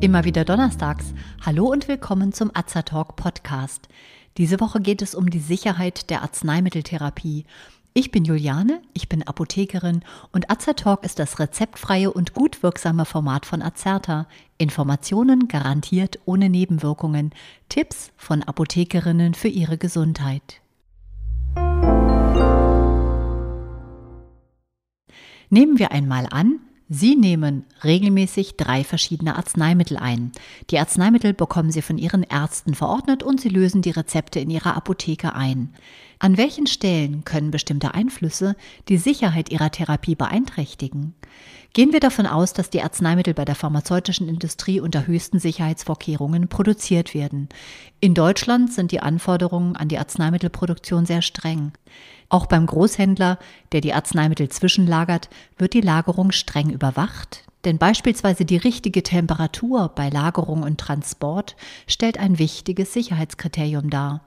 Immer wieder donnerstags. Hallo und willkommen zum Azertalk Podcast. Diese Woche geht es um die Sicherheit der Arzneimitteltherapie. Ich bin Juliane, ich bin Apothekerin und Azertalk ist das rezeptfreie und gut wirksame Format von Azerta. Informationen garantiert ohne Nebenwirkungen. Tipps von Apothekerinnen für ihre Gesundheit. Nehmen wir einmal an, Sie nehmen regelmäßig drei verschiedene Arzneimittel ein. Die Arzneimittel bekommen Sie von Ihren Ärzten verordnet und Sie lösen die Rezepte in Ihrer Apotheke ein. An welchen Stellen können bestimmte Einflüsse die Sicherheit Ihrer Therapie beeinträchtigen? Gehen wir davon aus, dass die Arzneimittel bei der pharmazeutischen Industrie unter höchsten Sicherheitsvorkehrungen produziert werden. In Deutschland sind die Anforderungen an die Arzneimittelproduktion sehr streng. Auch beim Großhändler, der die Arzneimittel zwischenlagert, wird die Lagerung streng überwacht, denn beispielsweise die richtige Temperatur bei Lagerung und Transport stellt ein wichtiges Sicherheitskriterium dar.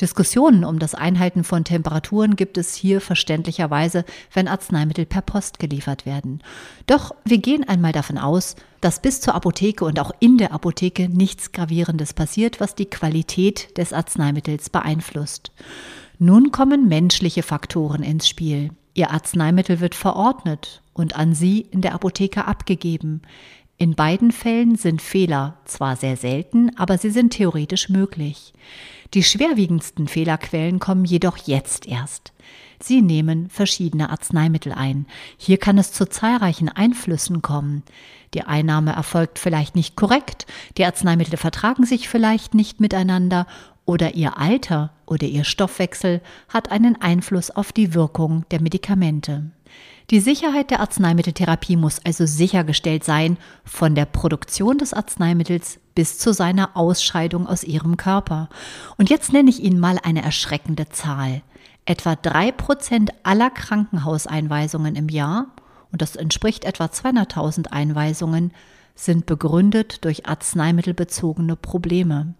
Diskussionen um das Einhalten von Temperaturen gibt es hier verständlicherweise, wenn Arzneimittel per Post geliefert werden. Doch wir gehen einmal davon aus, dass bis zur Apotheke und auch in der Apotheke nichts Gravierendes passiert, was die Qualität des Arzneimittels beeinflusst. Nun kommen menschliche Faktoren ins Spiel. Ihr Arzneimittel wird verordnet und an Sie in der Apotheke abgegeben. In beiden Fällen sind Fehler zwar sehr selten, aber sie sind theoretisch möglich. Die schwerwiegendsten Fehlerquellen kommen jedoch jetzt erst. Sie nehmen verschiedene Arzneimittel ein. Hier kann es zu zahlreichen Einflüssen kommen. Die Einnahme erfolgt vielleicht nicht korrekt, die Arzneimittel vertragen sich vielleicht nicht miteinander oder ihr Alter oder ihr Stoffwechsel hat einen Einfluss auf die Wirkung der Medikamente. Die Sicherheit der Arzneimitteltherapie muss also sichergestellt sein, von der Produktion des Arzneimittels bis zu seiner Ausscheidung aus ihrem Körper. Und jetzt nenne ich Ihnen mal eine erschreckende Zahl. Etwa drei Prozent aller Krankenhauseinweisungen im Jahr, und das entspricht etwa 200.000 Einweisungen, sind begründet durch arzneimittelbezogene Probleme.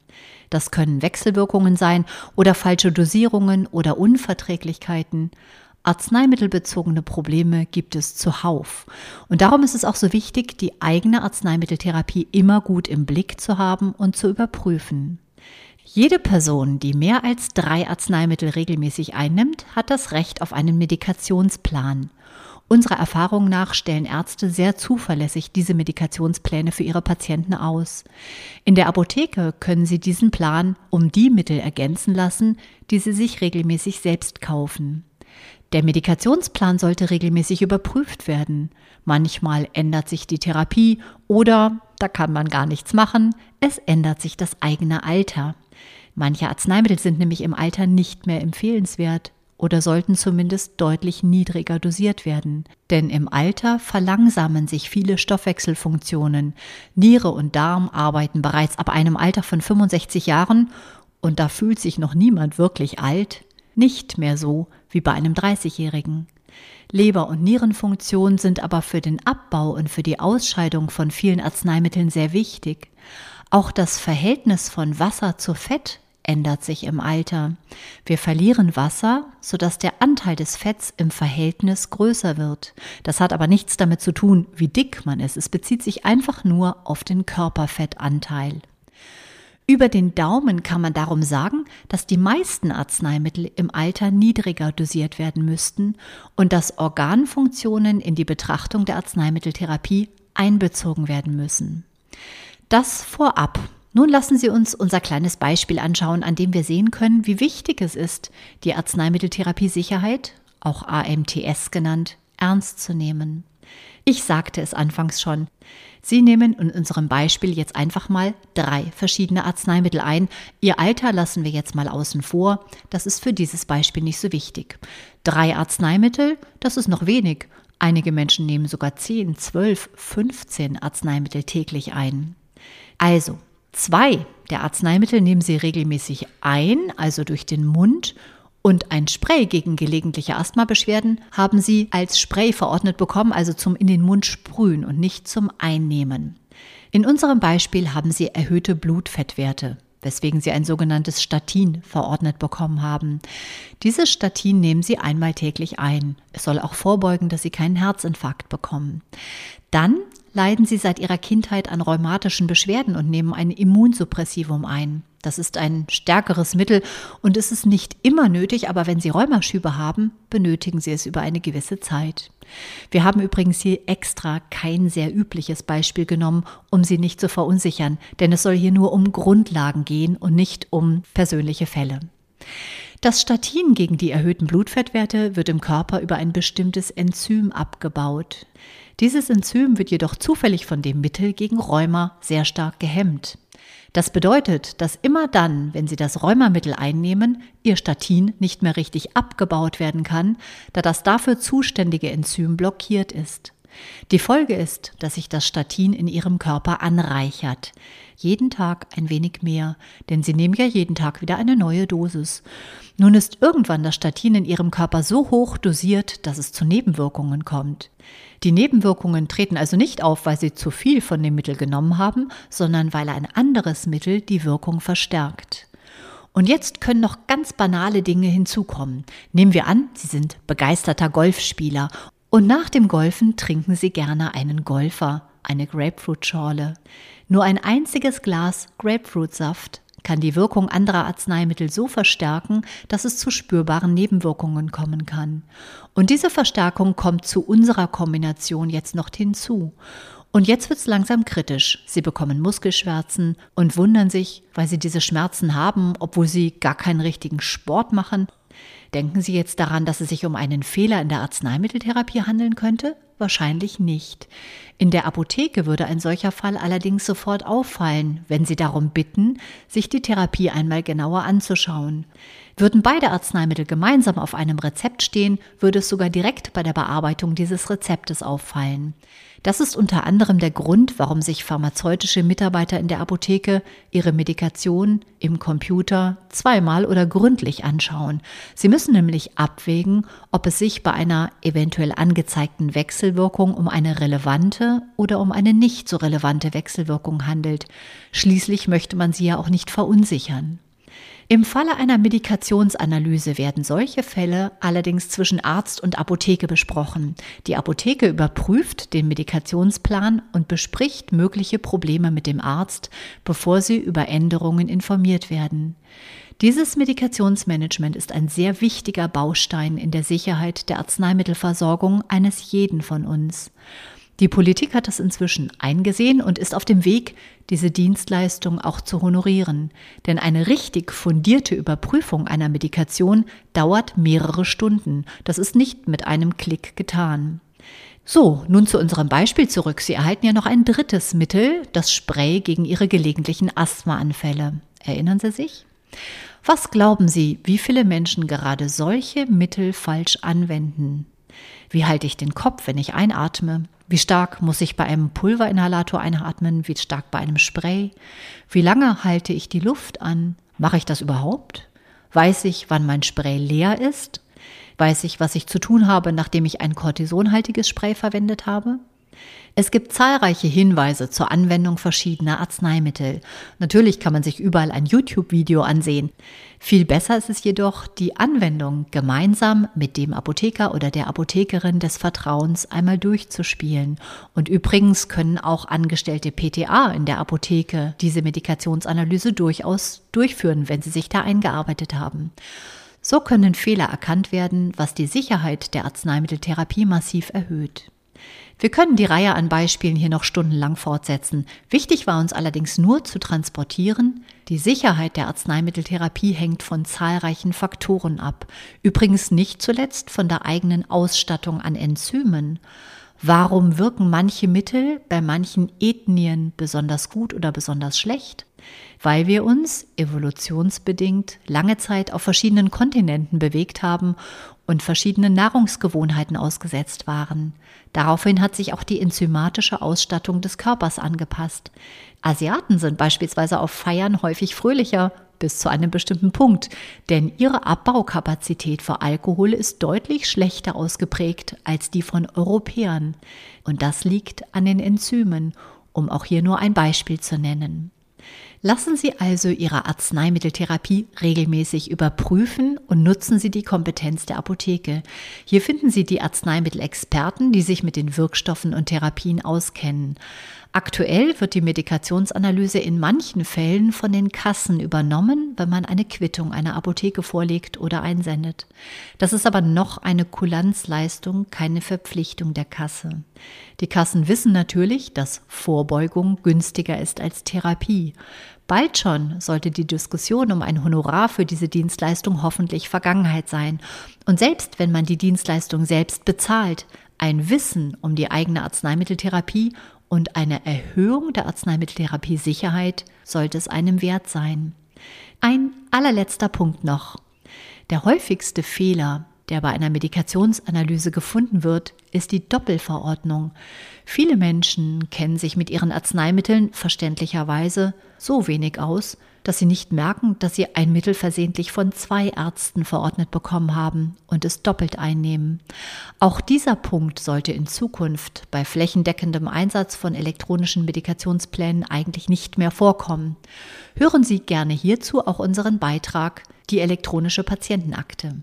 Das können Wechselwirkungen sein oder falsche Dosierungen oder Unverträglichkeiten. Arzneimittelbezogene Probleme gibt es zuhauf. Und darum ist es auch so wichtig, die eigene Arzneimitteltherapie immer gut im Blick zu haben und zu überprüfen. Jede Person, die mehr als drei Arzneimittel regelmäßig einnimmt, hat das Recht auf einen Medikationsplan. Unserer Erfahrung nach stellen Ärzte sehr zuverlässig diese Medikationspläne für ihre Patienten aus. In der Apotheke können Sie diesen Plan um die Mittel ergänzen lassen, die Sie sich regelmäßig selbst kaufen. Der Medikationsplan sollte regelmäßig überprüft werden. Manchmal ändert sich die Therapie oder, da kann man gar nichts machen, es ändert sich das eigene Alter. Manche Arzneimittel sind nämlich im Alter nicht mehr empfehlenswert oder sollten zumindest deutlich niedriger dosiert werden. Denn im Alter verlangsamen sich viele Stoffwechselfunktionen. Niere und Darm arbeiten bereits ab einem Alter von 65 Jahren und da fühlt sich noch niemand wirklich alt, nicht mehr so wie bei einem 30-Jährigen. Leber- und Nierenfunktion sind aber für den Abbau und für die Ausscheidung von vielen Arzneimitteln sehr wichtig. Auch das Verhältnis von Wasser zu Fett ändert sich im Alter. Wir verlieren Wasser, sodass der Anteil des Fetts im Verhältnis größer wird. Das hat aber nichts damit zu tun, wie dick man ist. Es bezieht sich einfach nur auf den Körperfettanteil. Über den Daumen kann man darum sagen, dass die meisten Arzneimittel im Alter niedriger dosiert werden müssten und dass Organfunktionen in die Betrachtung der Arzneimitteltherapie einbezogen werden müssen. Das vorab. Nun lassen Sie uns unser kleines Beispiel anschauen, an dem wir sehen können, wie wichtig es ist, die Arzneimitteltherapie-Sicherheit, auch AMTS genannt, ernst zu nehmen. Ich sagte es anfangs schon. Sie nehmen in unserem Beispiel jetzt einfach mal drei verschiedene Arzneimittel ein. Ihr Alter lassen wir jetzt mal außen vor. Das ist für dieses Beispiel nicht so wichtig. Drei Arzneimittel, das ist noch wenig. Einige Menschen nehmen sogar 10, 12, 15 Arzneimittel täglich ein. Also, Zwei der Arzneimittel nehmen Sie regelmäßig ein, also durch den Mund, und ein Spray gegen gelegentliche Asthmabeschwerden haben Sie als Spray verordnet bekommen, also zum in den Mund sprühen und nicht zum Einnehmen. In unserem Beispiel haben Sie erhöhte Blutfettwerte. weswegen sie ein sogenanntes Statin verordnet bekommen haben. Dieses Statin nehmen sie einmal täglich ein. Es soll auch vorbeugen, dass sie keinen Herzinfarkt bekommen. Dann leiden sie seit ihrer Kindheit an rheumatischen Beschwerden und nehmen ein Immunsuppressivum ein. Das ist ein stärkeres Mittel und es ist nicht immer nötig, aber wenn Sie Rheumaschübe haben, benötigen Sie es über eine gewisse Zeit. Wir haben übrigens hier extra kein sehr übliches Beispiel genommen, um Sie nicht zu verunsichern, denn es soll hier nur um Grundlagen gehen und nicht um persönliche Fälle. Das Statin gegen die erhöhten Blutfettwerte wird im Körper über ein bestimmtes Enzym abgebaut. Dieses Enzym wird jedoch zufällig von dem Mittel gegen Rheuma sehr stark gehemmt. Das bedeutet, dass immer dann, wenn Sie das Rheumamittel einnehmen, Ihr Statin nicht mehr richtig abgebaut werden kann, da das dafür zuständige Enzym blockiert ist. Die Folge ist, dass sich das Statin in Ihrem Körper anreichert. Jeden Tag ein wenig mehr, denn Sie nehmen ja jeden Tag wieder eine neue Dosis. Nun ist irgendwann das Statin in Ihrem Körper so hoch dosiert, dass es zu Nebenwirkungen kommt. Die Nebenwirkungen treten also nicht auf, weil Sie zu viel von dem Mittel genommen haben, sondern weil ein anderes Mittel die Wirkung verstärkt. Und jetzt können noch ganz banale Dinge hinzukommen. Nehmen wir an, Sie sind begeisterter Golfspieler und nach dem Golfen trinken Sie gerne einen Golfer, eine Grapefruitschorle. Nur ein einziges Glas Grapefruitsaft kann die Wirkung anderer Arzneimittel so verstärken, dass es zu spürbaren Nebenwirkungen kommen kann. Und diese Verstärkung kommt zu unserer Kombination jetzt noch hinzu. Und jetzt wird es langsam kritisch. Sie bekommen Muskelschmerzen und wundern sich, weil sie diese Schmerzen haben, obwohl sie gar keinen richtigen Sport machen Denken Sie jetzt daran, dass es sich um einen Fehler in der Arzneimitteltherapie handeln könnte? Wahrscheinlich nicht. In der Apotheke würde ein solcher Fall allerdings sofort auffallen, wenn Sie darum bitten, sich die Therapie einmal genauer anzuschauen. Würden beide Arzneimittel gemeinsam auf einem Rezept stehen, würde es sogar direkt bei der Bearbeitung dieses Rezeptes auffallen. Das ist unter anderem der Grund, warum sich pharmazeutische Mitarbeiter in der Apotheke ihre Medikation im Computer zweimal oder gründlich anschauen. Sie müssen nämlich abwägen, ob es sich bei einer eventuell angezeigten Wechselwirkung um eine relevante oder um eine nicht so relevante Wechselwirkung handelt. Schließlich möchte man sie ja auch nicht verunsichern. Im Falle einer Medikationsanalyse werden solche Fälle allerdings zwischen Arzt und Apotheke besprochen. Die Apotheke überprüft den Medikationsplan und bespricht mögliche Probleme mit dem Arzt, bevor sie über Änderungen informiert werden. Dieses Medikationsmanagement ist ein sehr wichtiger Baustein in der Sicherheit der Arzneimittelversorgung eines jeden von uns. Die Politik hat das inzwischen eingesehen und ist auf dem Weg, diese Dienstleistung auch zu honorieren. Denn eine richtig fundierte Überprüfung einer Medikation dauert mehrere Stunden. Das ist nicht mit einem Klick getan. So, nun zu unserem Beispiel zurück. Sie erhalten ja noch ein drittes Mittel, das Spray gegen Ihre gelegentlichen Asthmaanfälle. Erinnern Sie sich? Was glauben Sie, wie viele Menschen gerade solche Mittel falsch anwenden? Wie halte ich den Kopf, wenn ich einatme? Wie stark muss ich bei einem Pulverinhalator einatmen? Wie stark bei einem Spray? Wie lange halte ich die Luft an? Mache ich das überhaupt? Weiß ich, wann mein Spray leer ist? Weiß ich, was ich zu tun habe, nachdem ich ein kortisonhaltiges Spray verwendet habe? Es gibt zahlreiche Hinweise zur Anwendung verschiedener Arzneimittel. Natürlich kann man sich überall ein YouTube-Video ansehen. Viel besser ist es jedoch, die Anwendung gemeinsam mit dem Apotheker oder der Apothekerin des Vertrauens einmal durchzuspielen. Und übrigens können auch angestellte PTA in der Apotheke diese Medikationsanalyse durchaus durchführen, wenn sie sich da eingearbeitet haben. So können Fehler erkannt werden, was die Sicherheit der Arzneimitteltherapie massiv erhöht. Wir können die Reihe an Beispielen hier noch stundenlang fortsetzen. Wichtig war uns allerdings nur zu transportieren, die Sicherheit der Arzneimitteltherapie hängt von zahlreichen Faktoren ab. Übrigens nicht zuletzt von der eigenen Ausstattung an Enzymen. Warum wirken manche Mittel bei manchen Ethnien besonders gut oder besonders schlecht? Weil wir uns evolutionsbedingt lange Zeit auf verschiedenen Kontinenten bewegt haben und verschiedenen Nahrungsgewohnheiten ausgesetzt waren. Daraufhin hat sich auch die enzymatische Ausstattung des Körpers angepasst. Asiaten sind beispielsweise auf Feiern häufig fröhlicher bis zu einem bestimmten Punkt, denn ihre Abbaukapazität für Alkohol ist deutlich schlechter ausgeprägt als die von Europäern. Und das liegt an den Enzymen, um auch hier nur ein Beispiel zu nennen. Lassen Sie also Ihre Arzneimitteltherapie regelmäßig überprüfen und nutzen Sie die Kompetenz der Apotheke. Hier finden Sie die Arzneimittelexperten, die sich mit den Wirkstoffen und Therapien auskennen. Aktuell wird die Medikationsanalyse in manchen Fällen von den Kassen übernommen, wenn man eine Quittung einer Apotheke vorlegt oder einsendet. Das ist aber noch eine Kulanzleistung, keine Verpflichtung der Kasse. Die Kassen wissen natürlich, dass Vorbeugung günstiger ist als Therapie. Bald schon sollte die Diskussion um ein Honorar für diese Dienstleistung hoffentlich Vergangenheit sein. Und selbst wenn man die Dienstleistung selbst bezahlt, ein Wissen um die eigene Arzneimitteltherapie und eine Erhöhung der Arzneimitteltherapie-Sicherheit sollte es einem wert sein. Ein allerletzter Punkt noch. Der häufigste Fehler, der bei einer Medikationsanalyse gefunden wird, ist die Doppelverordnung. Viele Menschen kennen sich mit ihren Arzneimitteln verständlicherweise so wenig aus, dass sie nicht merken, dass sie ein Mittel versehentlich von zwei Ärzten verordnet bekommen haben und es doppelt einnehmen. Auch dieser Punkt sollte in Zukunft bei flächendeckendem Einsatz von elektronischen Medikationsplänen eigentlich nicht mehr vorkommen. Hören Sie gerne hierzu auch unseren Beitrag Die elektronische Patientenakte.